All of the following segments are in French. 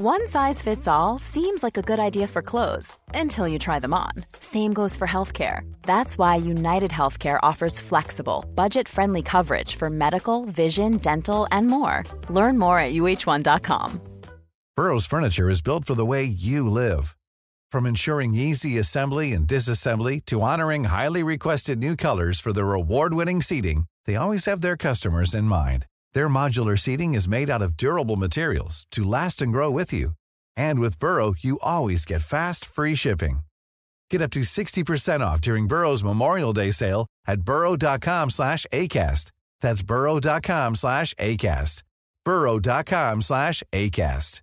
One size fits all seems like a good idea for clothes until you try them on. Same goes for healthcare. That's why United Healthcare offers flexible, budget friendly coverage for medical, vision, dental, and more. Learn more at uh1.com. Burrow's furniture is built for the way you live. From ensuring easy assembly and disassembly to honoring highly requested new colors for their award-winning seating, they always have their customers in mind. Their modular seating is made out of durable materials to last and grow with you. And with Burrow, you always get fast, free shipping. Get up to 60% off during Burrow's Memorial Day sale at burrow.com slash ACAST. That's burrow.com slash ACAST. burrow.com slash ACAST.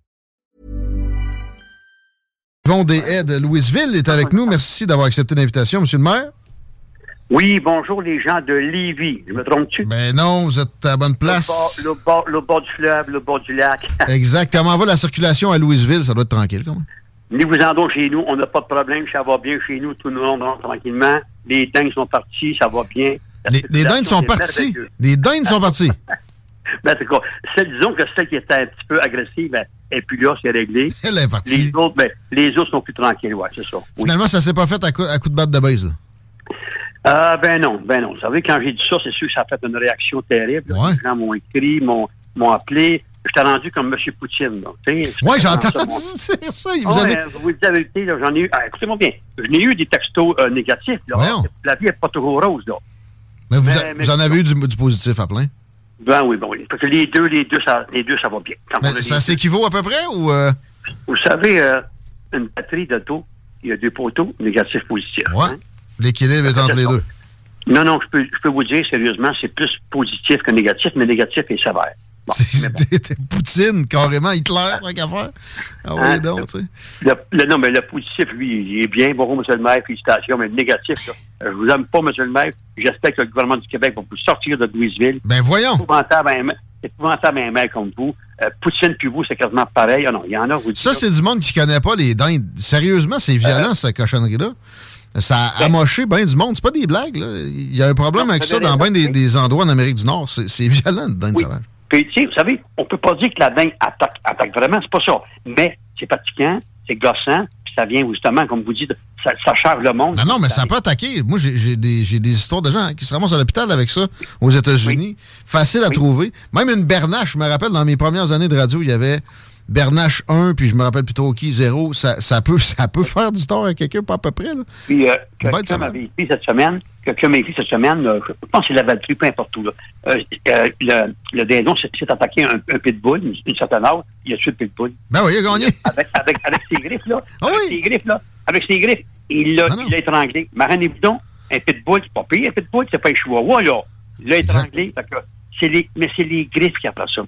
Yvon des de Louisville est avec nous. Merci d'avoir accepté l'invitation, Monsieur le maire. Oui, bonjour les gens de Lévis. Je me trompe-tu? Ben non, vous êtes à la bonne place. Le bord, le, bord, le bord du fleuve, le bord du lac. exact. Comment va la circulation à Louisville? Ça doit être tranquille. Ni vous en donc chez nous, on n'a pas de problème, ça va bien chez nous, tout le monde rentre tranquillement. Les dingues sont partis, ça va bien. Les, les dindes sont partis. Les dindes sont partis. Ben, c'est quoi? Celle, disons que celle qui était un petit peu agressive, ben, et puis là, c'est réglé. Elle est partie. Les autres, ben, les autres sont plus tranquilles, ouais, c'est ça. Oui. Finalement, ça s'est pas fait à coup, à coup de batte de base. là. Ah, ben non, ben non. Vous savez, quand j'ai dit ça, c'est sûr que ça a fait une réaction terrible. Ouais. Les gens m'ont écrit, m'ont, m'ont appelé. J'étais rendu comme M. Poutine, C'est j'entends. ça, mon- C'est ça. Vous avez... vous la vérité, là, j'en ai eu. ah, écoutez-moi bien, je n'ai eu des textos euh, négatifs. Là. La vie n'est pas toujours rose, là. Mais vous, mais- a- mais- vous en avez eu du, du positif à plein? Ben oui, bon, oui. Parce que les deux, les deux, ça, les deux, ça va bien. Quand Mais ça s'équivaut à peu près ou. euh, Vous savez, euh, une batterie d'auto, il y a deux poteaux, négatif, positif. Ouais. hein. L'équilibre est entre les deux. Non, non, je peux, je peux vous dire sérieusement, c'est plus positif que négatif, mais négatif est sévère. Bon, bon. T'es Poutine, carrément, Hitler, tant qu'à faire. Ah oui, Hein? donc, tu sais. Le, le- non, mais le positif, lui, il est bien. Bonjour, monsieur le maire, félicitations. Mais le négatif, là, euh, je vous aime pas, monsieur le maire. J'espère que le gouvernement du Québec va vous sortir de Louisville. Ben voyons. épouvantable un, c'est épouvantable un maire comme vous. Euh, Poutine puis vous, c'est quasiment pareil. Ah non, il y en a, vous Ça, c'est du monde qui connaît pas les dindes. Sérieusement, c'est violent, Euh, cette cochonnerie-là. Ça a amoché bien du monde. C'est pas des blagues, là. Il y a un problème Non, avec ça dans bien des, des endroits en Amérique du Nord. C'est violent, le dinde Oui. sauvage. Puis, tu sais, vous savez, on peut pas dire que la dingue attaque, attaque vraiment, c'est pas ça. Mais c'est fatigant, c'est gossant, puis ça vient justement, comme vous dites, ça, ça charge le monde. Non, non, mais ça peut attaquer. Moi, j'ai des, des histoires de gens qui se ramassent à l'hôpital avec ça aux États-Unis. Facile à Oui. trouver. Même une bernache, je me rappelle, dans mes premières années de radio, il y avait bernache 1, puis je me rappelle plus trop qui, 0. Ça, ça, peut, ça peut faire du tort à quelqu'un, pas à peu près. Là. Puis, euh, quelqu'un va. m'avait écrit cette semaine, quelqu'un m'a écrit cette semaine, euh, je pense que c'est la Valtrie, peu importe où, là. Euh, euh, le, le dindon s'est attaqué à un, un pitbull, une, une certaine âge, il a tué le pitbull. Ben oui, il a gagné. Avec, avec, avec ses griffes, là. Ah avec oui? ses griffes, là. Avec ses griffes. Il l'a Ah non. il l'a étranglé. Maranez-vous donc, un pitbull, c'est pas pire, un pitbull, c'est pas un chihuahua, là. Il l'a étranglé. Fait que c'est les, mais c'est les griffes qui après ça.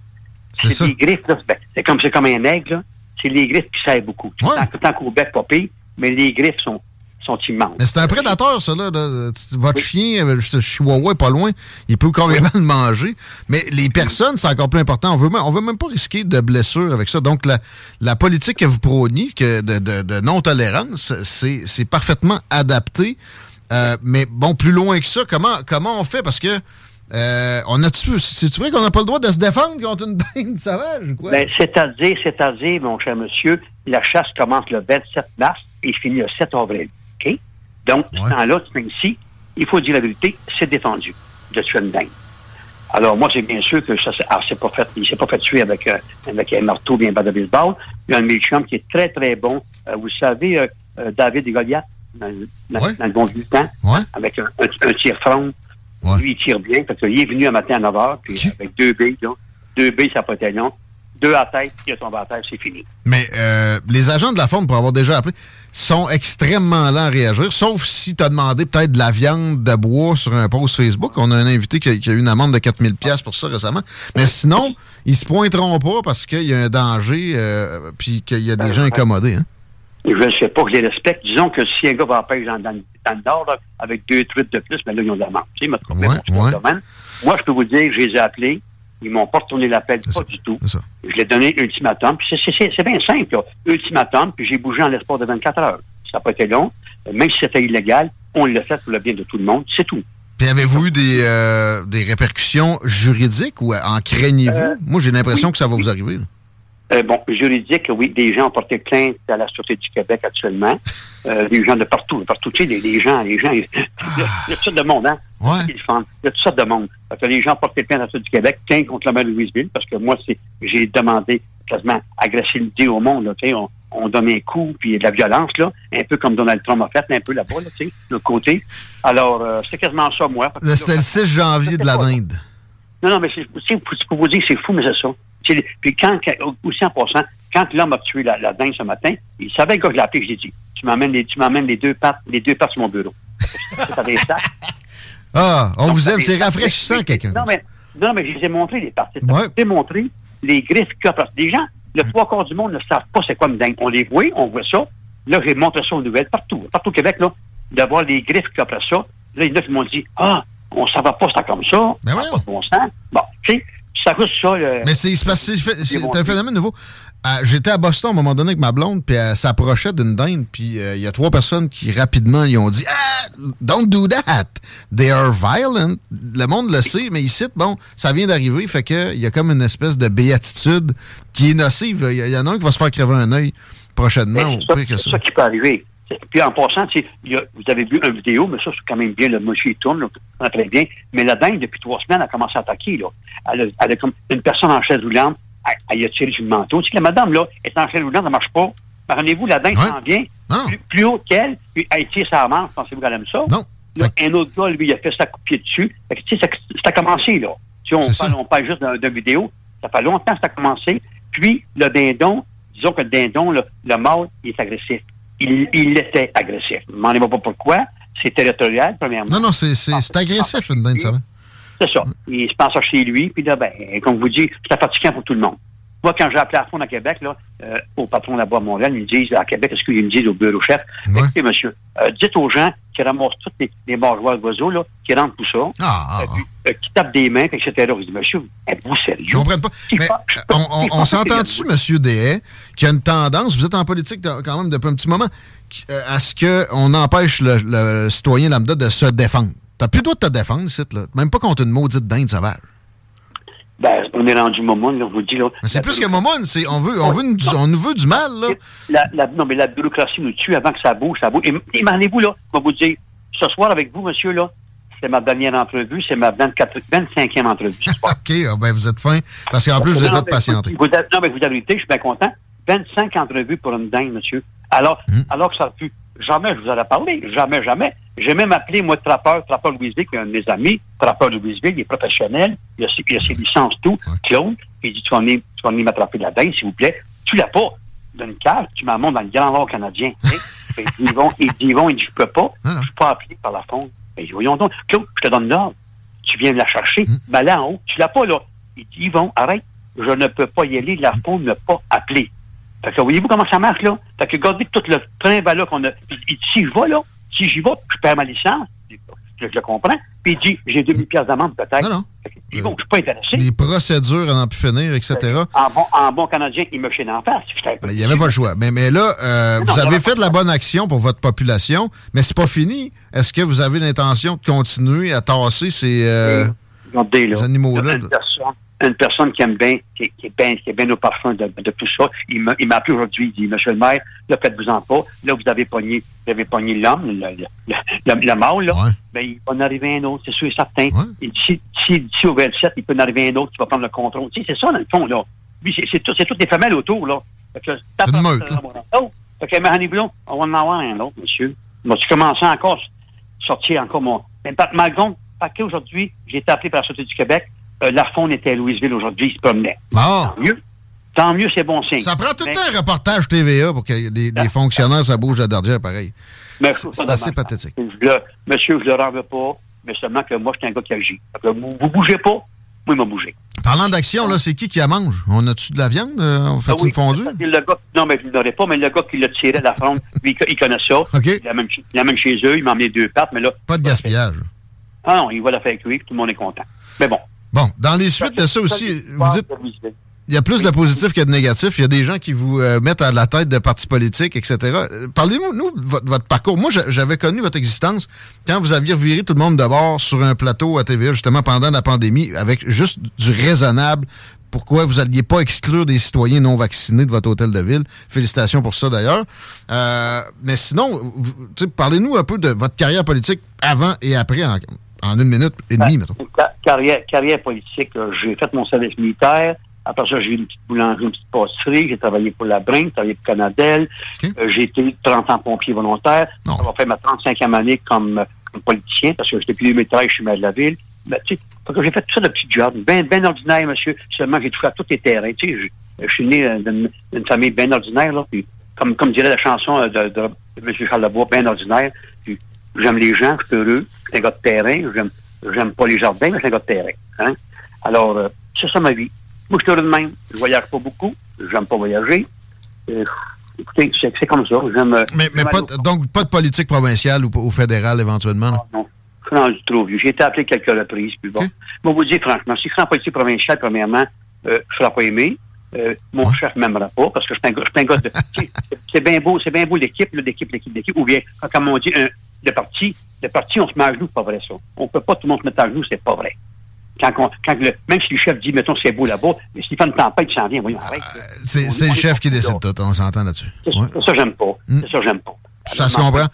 C'est les griffes, là. ben, c'est comme, c'est comme un aigle. C'est les griffes qui servent beaucoup. Ouais. Tant, qu'au bec, pas pire, mais les griffes sont, sont immenses. Mais c'est un prédateur, ça, là. là. Votre Oui. chien, euh, juste chihuahua, est pas loin. Il peut carrément le manger. Mais les personnes, c'est encore plus important. On veut, on veut même pas risquer de blessures avec ça. Donc, la, la politique que vous prôniez, que de, de- de non-tolérance, c'est c'est parfaitement adapté. Euh, mais bon, plus loin que ça, comment, comment on fait? Parce que euh, on a-tu. C'est-tu vrai qu'on n'a pas le droit de se défendre contre une dinde sauvage ou quoi? Ben, c'est-à-dire, c'est-à-dire, mon cher monsieur, la chasse commence le 27 mars et finit le 7 avril. OK? Donc, Ouais. ce temps-là, ce temps-ci, il faut dire la vérité, c'est défendu de tuer une dingue. Alors, moi, c'est bien sûr que ça ah, c'est pas fait, il s'est pas fait tuer avec, euh, avec un marteau bien bas de baseball. Il y a un méchant qui est très, très bon. Euh, vous savez, euh, David et Goliath, dans, dans, le bon vieux temps, avec un, un, Lui, il tire bien, parce qu'il est venu un matin à 9 h, puis avec deux billes, là, deux billes, ça peut être long. Deux à tête, il a tombé à terre, c'est fini. Mais les agents de la faune, pour avoir déjà appelé, sont extrêmement lents à réagir, sauf si tu as demandé peut-être de la viande de bois sur un post Facebook. On a un invité qui a, eu une amende de 4000 pièces pour ça récemment. Mais sinon, ils se pointeront pas parce qu'il y a un danger euh, puis qu'il y a des gens incommodés. Hein? Je ne sais pas que je les respecte. Disons que si un gars va pêcher dans, dans, le nord avec deux truites de plus, ben là, ils ont de l'amende. Tu Moi, je peux vous dire que je les ai appelés ils m'ont pas retourné l'appel, pas du tout. Je l'ai donné ultimatum. Puis c'est bien simple, là. Ultimatum, puis j'ai bougé en l'espoir de 24 heures. Ça n'a pas été long. Même si c'était illégal, on l'a fait pour le bien de tout le monde. C'est tout. Puis avez-vous eu des, euh, des répercussions juridiques ou en craignez-vous? Euh, Moi, j'ai l'impression que ça va vous arriver. Euh, bon, juridique, oui, des gens ont porté plainte à la Sûreté du Québec actuellement. Euh, des gens de partout, partout, tu sais, des, gens, les gens, il y, a, toutes sortes de monde, hein? Ouais. Il y a toutes sortes de monde. Parce que les gens ont porté plainte à la Sûreté du Québec, plainte contre la maire de Louisville, parce que moi, c'est, j'ai demandé quasiment agressivité au monde, tu sais, on, on, donne un coup, puis de la violence, là, un peu comme Donald Trump a fait, un peu là-bas, là, tu sais, de l'autre côté. Alors, euh, c'est quasiment ça, moi. C'était le 6 janvier de la Dinde. Non, non, mais c'est, pour vous dire, c'est fou, mais c'est ça. Puis quand, aussi en passant, quand l'homme a tué la, la dingue ce matin, il savait que je l'ai appelé, je lui ai dit, tu m'amènes les, tu m'amènes les deux pattes, les deux pattes sur mon bureau. ah, on vous aime, c'est rafraîchissant, quelqu'un. Non, mais, non, mais je les ai montré, les parties. Ouais. Je les ai montré les griffes qu'il y a. Parce que les gens, le trois quarts du monde ne savent pas c'est quoi une dingue. On les voit, on voit ça. Là, j'ai montré ça aux nouvelles, partout, partout au Québec, là, d'avoir les griffes qu'il y a après ça. Là, il y en a qui m'ont dit, ah, on ne savait pas ça comme ça. Ben ouais. pas de bon sens. Bon, tu sais, ça. Mais c'est un phénomène nouveau. Euh, j'étais à Boston à un moment donné avec ma blonde, puis elle s'approchait d'une dinde, puis euh, il y a trois personnes qui rapidement ils ont dit Ah, don't do that. They are violent. Le monde le sait, mais ici, bon, ça vient d'arriver, fait qu'il y a comme une espèce de béatitude qui est nocive. Il y, en a un qui va se faire crever un œil prochainement. C'est ça, ça qui peut arriver. Puis en passant, vous avez vu une vidéo, mais ça, c'est quand même bien, le monsieur il tourne, très bien. Mais la dingue, depuis trois semaines, a commencé à attaquer. Là. Elle, a, comme une personne en chaise roulante, elle, elle a tiré sur le manteau. Tu sais, la madame, là, est en chaise roulante, ça marche pas. Rendez-vous, la dingue s'en vient, plus, haut qu'elle, puis elle tire sa manche, pensez-vous qu'elle aime ça? Non. un autre gars, lui, il a fait sa pied dessus. tu sais, ça, ça, a commencé, là. Sais, on, parle, on parle juste d'une vidéo. Ça fait longtemps que ça a commencé. Puis, le dindon, disons que le dindon, le, le mâle, il est agressif il, il était agressif. Je ne demandez pas pourquoi. C'est territorial, premièrement. Non, non, c'est agressif, une dinde, ça va. C'est ça. Il se passe chez lui, puis là, ben, comme vous dites, c'est fatigant pour tout le monde. Moi, quand j'ai appelé à fond à Québec, là, euh, au patron là-bas à Montréal, ils me disent à Québec, est-ce qu'ils me disent au bureau chef, écoutez, monsieur, euh, dites aux gens qui ramassent tous les, les d'oiseaux, là, qui rentrent tout ça, ah, ah, euh, ah. qui tapent des mains, etc. Je dis, monsieur, êtes-vous sérieux? Je comprends pas. Mais, on, on, s'entend dessus, monsieur Dehaye, qu'il y a une tendance, vous êtes en politique quand même depuis un petit moment, à ce qu'on empêche le, le, citoyen lambda de se défendre? T'as plus le droit de te défendre, ici, là. Même pas contre une maudite dinde sauvage. Ben, on est rendu moment, là, on vous dit, là. C'est plus que moment, c'est, on veut, on veut, on nous veut du mal, là. La, la, non, mais la bureaucratie nous tue avant que ça bouge, ça bouge. Et, imaginez-vous, là, je vais vous dire, ce soir avec vous, monsieur, là, c'est ma dernière entrevue, c'est ma 24, 25e entrevue. OK, ah, ben, vous êtes fin, parce qu'en plus, vous êtes patienté. Vous, non, mais vous avez été, je suis bien content. 25 entrevues pour une dingue, monsieur. Alors, hmm. alors que ça a pu, jamais je vous en ai parlé, jamais, jamais. J'ai même appelé, moi, Trappeur, Trappeur Louisville, qui est un de mes amis, Trappeur Louisville, il est professionnel, il a, il a ses licences, tout, Claude, il dit, tu vas venir, tu vas venir m'attraper la dingue, s'il vous plaît. Tu l'as pas d'une cave, tu m'amènes dans le Grand Nord canadien. ils vont, ils disent, ils je peux pas, je suis pas appelé par la fonte. Mais voyons donc, Claude, je te donne l'ordre. Tu viens de la chercher, hmm. ben là en haut, tu l'as pas là. Il dit, Yvon, arrête, je ne peux pas y aller, la fonte ne pas appelé. Fait que voyez-vous comment ça marche, là? Fait que regardez tout le train là qu'on a. si je vais, là, si j'y vais, je perds ma licence, je, le comprends. Puis il dit, j'ai 2000 pièces d'amende peut-être. Non, non. Ils vont, je suis pas intéressé. Les procédures à n'en plus finir, etc. En bon, en bon Canadien, il me chine en face. Il n'y avait pas le choix. Mais, mais là, euh, vous avez fait de la bonne action pour votre population, mais c'est pas fini. Est-ce que vous avez l'intention de continuer à tasser ces... Euh, là. Les animaux-là? Une personne, qui aime bien, qui, qui est bien, qui est bien au parfum de, de tout ça. Il m'a, il m'a appelé aujourd'hui, il dit, Monsieur le maire, là, faites-vous-en pas. Là, vous avez pogné, vous avez pogné l'homme, le, le, le, le, le mâle, là. Ouais. Ben, il va en arriver un autre, c'est sûr et certain. Ouais. Et d'ici, d'ici, d'ici au 27, il peut en arriver un autre qui va prendre le contrôle. Tu sais, c'est ça, dans le fond, là. Lui, c'est, tout, c'est toutes les femelles autour, là. Fait que, C'est une meute, là. Oh! Fait que, on va en avoir un autre, monsieur. Moi, tu commences encore, sortir encore mon. Mais par malgré, parce qu'aujourd'hui, j'ai été appelé par la Société du Québec, euh, la faune était à Louisville aujourd'hui, il se promenait. Tant mieux. Tant mieux, c'est bon signe. Ça prend tout le temps un reportage TVA pour que les, les fonctionnaires, ça bouge à Dardière pareil. C'est assez pathétique. Le- monsieur, je le rends pas, mais seulement que moi, je suis un gars qui agit. Que vous, vous bougez pas, moi, il m'a bougé. Parlant d'action, là, c'est qui qui la mange? On a-tu de la viande? Euh, On fait Ah une fondue? c'est Le gars, non, mais je ne l'aurais pas, mais le gars qui l'a tiré de la fronde, lui, il connaît ça. Il l'amène l'amène chez eux, il m'a emmené deux pattes, mais là. Pas de gaspillage. Ah non, il va la faire cuire, tout le monde est content. Mais bon. Bon, dans les suites de ça aussi, vous dites, il y a plus de positif que de négatif. Il y a des gens qui vous euh, mettent à la tête de partis politiques, etc. Euh, Parlez-nous, nous, de votre, votre parcours. Moi, j'a- j'avais connu votre existence quand vous aviez reviré tout le monde de bord sur un plateau à TVA, justement, pendant la pandémie, avec juste du raisonnable. Pourquoi vous n'alliez pas exclure des citoyens non vaccinés de votre hôtel de ville? Félicitations pour ça, d'ailleurs. Euh, mais sinon, parlez-nous un peu de votre carrière politique avant et après, en, en une minute et demie, mettons. Ca- Carrière, carrière politique, euh, j'ai fait mon service militaire. Après ça, j'ai eu une petite boulangerie, une petite pâtisserie. J'ai travaillé pour la Brin, j'ai travaillé pour Canadel. Euh, j'ai été 30 ans pompier volontaire. Non. Ça va faire ma 35e année comme, euh, comme politicien, parce que depuis 2013, je suis maire de la ville. Ben, tu sais, j'ai fait tout ça de petits jobs, bien ben ordinaire, monsieur. Seulement, j'ai touché à tous les terrains. Tu sais, je, je suis né d'une famille bien ordinaire, là. Puis, comme, comme dirait la chanson de, de, de M. Charles Lebois, bien ordinaire. J'aime les gens, je suis heureux. Je suis un gars de terrain. J'aime, j'aime pas les jardins, mais je suis un gars de terrain. Hein? Alors, euh, c'est ça ma vie. Moi, je suis heureux de même. Je voyage pas beaucoup. J'aime pas voyager. Euh, écoutez, c'est, c'est comme ça. J'aime. euh, Mais, mais pas, donc, pas de politique provinciale ou, ou fédérale, éventuellement? ah, non. Je suis rendu trop vieux. J'ai été appelé quelques reprises. Puis bon. Moi, vous dire franchement, si je serais en politique provinciale, premièrement, euh, je ne serais pas aimé. Euh, mon chef ne m'aimera pas parce que je suis un gars, de. c'est- bien beau, c'est bien beau l'équipe, l'équipe, l'équipe, l'équipe. Ou bien, comme on dit, un, le parti, le parti, on se met à genoux, c'est pas vrai ça. On peut pas tout le monde se mettre à genoux, c'est pas vrai. Quand, on- quand le, même si le chef dit, mettons, c'est beau là-bas, mais s'il fait une tempête, il s'en vient, voyons, arrête. là. C'est le chef qui décide tout, on s'entend là-dessus. C'est ça, j'aime pas. Mm. C'est ça, j'aime pas. Ça se comprend.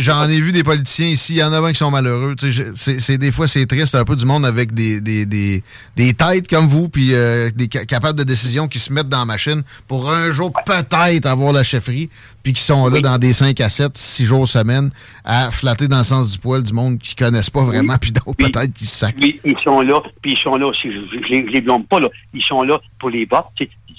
J'en ai vu des politiciens ici, il y en a bien qui sont malheureux. C'est des fois, c'est triste, un peu du monde avec des, des, des, des têtes comme vous, puis euh, des ca- capables de décision qui se mettent dans la machine pour un jour peut-être avoir la chefferie, puis qui sont là Oui. dans des 5 à 7, 6 jours semaine, à flatter dans le sens du poil du monde qui connaissent pas vraiment, puis d'autres peut-être qui se sacrent. Ils sont là, puis ils sont là aussi, je ne les, blâme pas, là. ils sont là pour les votes.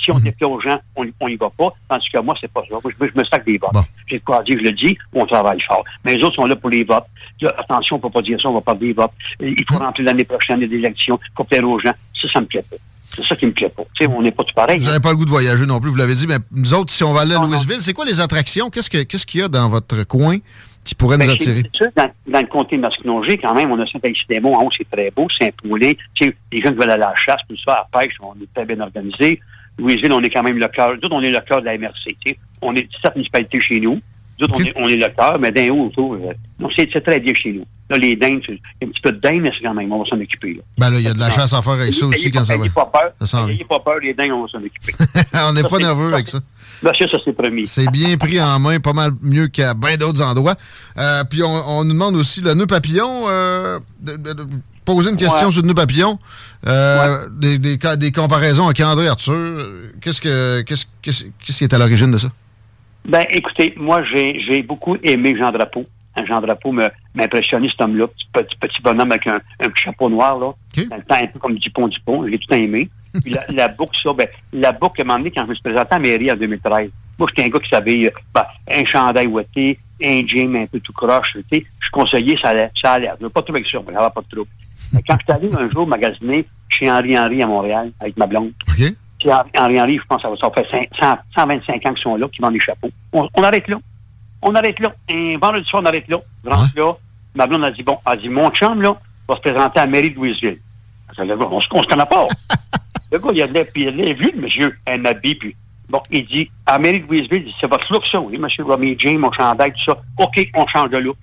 Si on Mhm. déplaît aux gens, on n'y va pas. Tandis que moi, c'est pas ça. Moi, je, je me sac des votes. Bon. J'ai de quoi dire, je le dis, on travaille fort. Mais les autres sont là pour les votes. Là, attention, on ne peut pas dire ça, on va parler des votes. Il Mhm. faut rentrer l'année prochaine des élections, il faut plaire aux gens. Ça, ça me plaît pas. C'est ça qui me plaît pas. On n'est pas tout pareil. Vous hein. n'avez pas le goût de voyager non plus, vous l'avez dit, mais nous autres, si on va aller à Non. Louisville, c'est quoi les attractions? Qu'est-ce que- qu'est-ce qu'il y a dans votre coin qui pourrait Ben, nous c'est- attirer? sûr, dans, dans le comté de Masquinongé, quand même, on a Saint-Alexis-des-Monts, en haut, c'est très beau, sais, les gens qui veulent aller à la chasse, tout ça, à la pêche, on est très bien organisé. Louisville, on est quand même le cœur. Nous autres, on est le cœur de la MRC. On est 17 municipalités chez nous. Nous autres, Ok. on, est, on est le cœur, mais d'un haut autour. euh, c'est très bien chez nous. Là, les dindes, il y a un petit peu de dindes, mais c'est quand même, on va s'en occuper. Là. Ben là, il y a de la chasse à faire avec ça aussi quand ça va. ayez pas peur. Ça s'en vient. Ayez pas peur, les dindes, on va s'en occuper. on n'est pas nerveux avec ça. Monsieur, ça, c'est promis. C'est bien pris en main, pas mal mieux qu'à bien d'autres endroits. Euh, puis on, on nous demande aussi le nœud papillon. euh, de- de- de poser une question Ouais. sur le nœud papillon. Euh, des, des, des comparaisons avec André Arthur. Qu'est-ce que qu'est-ce qu'est-ce qu'est-ce qui est à l'origine de ça? Ben, écoutez, moi, j'ai j'ai beaucoup aimé Jean Drapeau. Hein, Jean Drapeau me- m'a impressionné, cet homme-là. Petit, petit, petit bonhomme avec un, un petit chapeau noir, là. Dans le temps, un peu comme Dupont Dupont. J'ai tout aimé. Puis la, la boucle, ça, ben, la boucle, à un moment donné, quand je me suis présenté à mairie en 2013, moi, j'étais un gars qui savait, euh, ben, un chandail ouaté, un jean un peu tout croche, tu sais. Je conseillais, ça allait, ça allait. Je veux pas trop avec ça, mais j'avais pas de trouble. Quand je suis allé un jour magasiner chez Henri Henry à Montréal, avec ma blonde, puis Henri Henry, je pense que ça fait cinq- 100 125 ans qu'ils sont là, qui vendent des chapeaux. On, on arrête là. On arrête là. Un vendredi soir, on arrête là. Je rentre là. Ma blonde a dit, bon, elle a dit, mon chum, là, va se présenter à la mairie de Louisville. Le gars, on, se- on se connaît pas. le gars, il a l'air, puis il a vu, le monsieur, un habit, puis bon, il dit, à la mairie de Louisville, il dit, c'est votre look, ça, oui, monsieur Romy James, mon chandail, tout ça. OK, on change de look.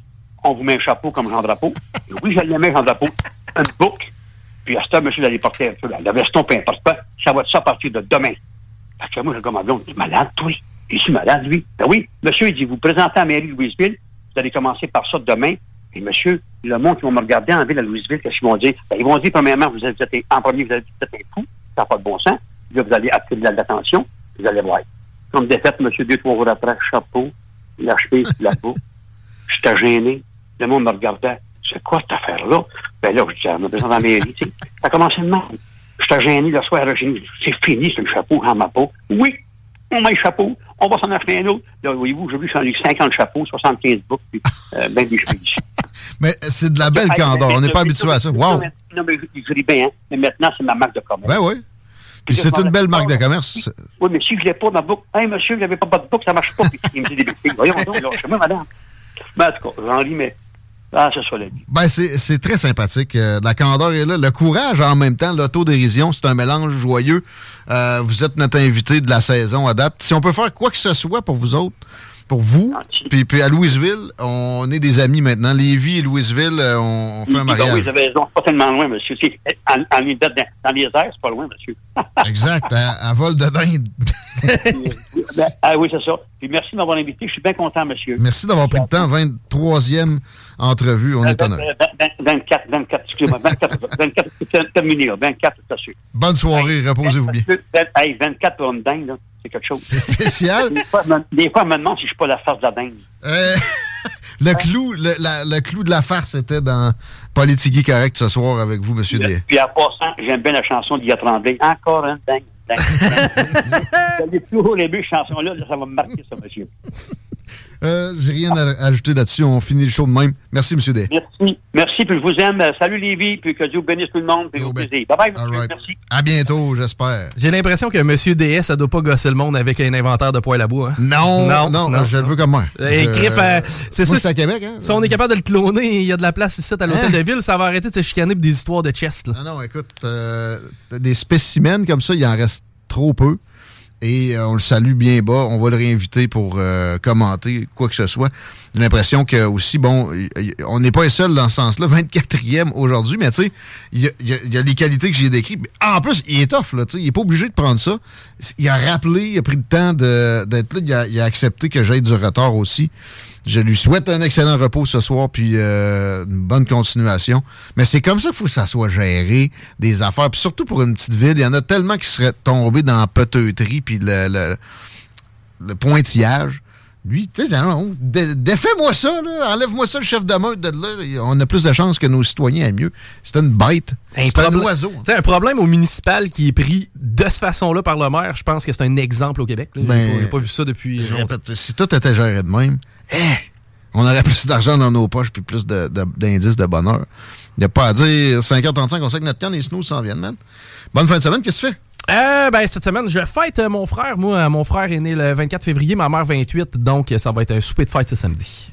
On vous met un chapeau comme Jean Drapeau. Et oui, je l'aimais, Jean Drapeau. Une boucle, Puis à ce temps, monsieur, d'aller porter un peu la veston, peu importe pas, ça va être ça à partir de demain? Fait que moi, je comme ma blonde, malade, toi? Je suis malade, lui. Ben oui, monsieur, il dit, vous présentez à la mairie de Louisville, vous allez commencer par ça demain. Et monsieur, le monde qui va me regarder en ville à Louisville, qu'est-ce qu'ils vont dire? Ben, ils vont dire, premièrement, vous êtes, en premier, vous êtes, un fou, ça n'a pas de bon sens. Là, vous allez attirer l'attention, vous allez voir. Comme défaite, monsieur, deux, trois jours après, chapeau, la chemise, la peau. J'étais gêné. Le monde me regardait. C'est quoi cette affaire-là? Ben là, je dans la mairie, tu sais. Ça a commencé de même. J'étais gêné le soir, j'ai dit, c'est fini, c'est le chapeau en ma peau. Oui, on met le chapeau, on va s'en acheter un autre. Là, voyez-vous, j'ai vu, j'en ai 50 chapeaux, 75 boucles, puis euh, ben des cheveux. Mais c'est de la belle candeur, on n'est pas habitué à ça. Wow! Non, mais je dis bien, hein. mais maintenant, c'est ma marque de commerce. Ben oui. Puis c'est une belle marque de commerce. Oui, mais si je l'ai pas ma boucle, hey monsieur, je n'avais pas de boucle, ça marche pas. Puis il me dit des boucles. Voyons donc, là, moi, madame. Mais en tout cas, j'en ris, mais ah, vie. Ben, c'est très sympathique. Euh, la candeur est là. Le courage en même temps, l'autodérision, c'est un mélange joyeux. Euh, vous êtes notre invité de la saison à date. Si on peut faire quoi que ce soit pour vous autres, pour vous. Puis, puis, à Louisville, on est des amis maintenant. Lévis et Louisville, euh, on, fait un mariage. oui, vous avez raison. pas tellement loin, monsieur. En, en, dans, les airs, c'est pas loin, monsieur. exact. À, vol de dinde. Ben, ah oui, c'est ça. Puis merci de m'avoir invité. Je suis bien content, monsieur. Merci d'avoir pris le temps. 23e entrevue. On est honneur. 24, 24, excusez-moi. 24, 24, terminé, 24, c'est sûr. Bonne soirée. Reposez-vous bien. Hey, 24 pour une dingue, là c'est quelque chose. C'est spécial. des, fois, des fois, me demande si je suis pas la farce de la dingue. Euh, le, clou, le, la, le, clou de la farce était dans Politique Correct ce soir avec vous, M. D. Puis à passant, j'aime bien la chanson Tremblay. Encore un dingue. dingue. toujours les deux chansons-là, ça va me marquer, ça, monsieur. Euh, J'ai rien à ajouter là-dessus. On finit le show de même. Merci, M. D. Merci. Merci, puis je vous aime. Salut, Lévi, puis que Dieu bénisse tout le monde, puis au plaisir. Bye-bye, monsieur. Right. Merci. À bientôt, j'espère. J'ai l'impression que M. DS, ça doit pas gosser le monde avec un inventaire de poêle à bois. Hein? Non, non, non, non, je le veux comme moi. Et euh, c'est ça. À Québec, hein? Si on est capable de le cloner, il y a de la place ici à l'hôtel hein? de ville, ça va arrêter de se chicaner pour des histoires de chest. Là. Non, non, écoute, euh, des spécimens comme ça, il en reste trop peu et euh, on le salue bien bas. On va le réinviter pour euh, commenter quoi que ce soit. J'ai l'impression que aussi, bon, on n'est pas les seuls dans ce sens-là. 24e aujourd'hui, mais tu sais, il y, a les qualités que j'ai décrites. En plus, il est tough, là, tu sais, il est pas obligé de prendre ça. Il a rappelé, il a pris le temps d'être là, il a, il a accepté que j'aille du retard aussi. Je lui souhaite un excellent repos ce soir, puis euh, une bonne continuation. Mais c'est comme ça qu'il faut que ça soit géré, des affaires. Puis surtout pour une petite ville, il y en a tellement qui seraient tombés dans la peteuterie, puis le, le, le pointillage. Lui, tu sais, défais-moi ça. Enlève-moi ça, le chef de meute de là. On a plus de chances que nos citoyens aient mieux. C'est une bête. C'est un oiseau. C'est un problème au municipal qui est pris de cette façon-là par le maire. Je pense que c'est un exemple au Québec. Ben, J'ai pas, pas, vu ça depuis. Je répète, si tout était géré de même, eh, on aurait plus d'argent dans nos poches puis plus d'indices de, de, bonheur. Il n'y a pas à dire 5h35, on sait que notre canne et snooze s'en viennent, man. Bonne fin de semaine, qu'est-ce que tu fais? Euh, ben, cette semaine, je fête euh, mon frère. Moi, mon frère est né le 24 février, ma mère 28, donc ça va être un souper de fête ce samedi.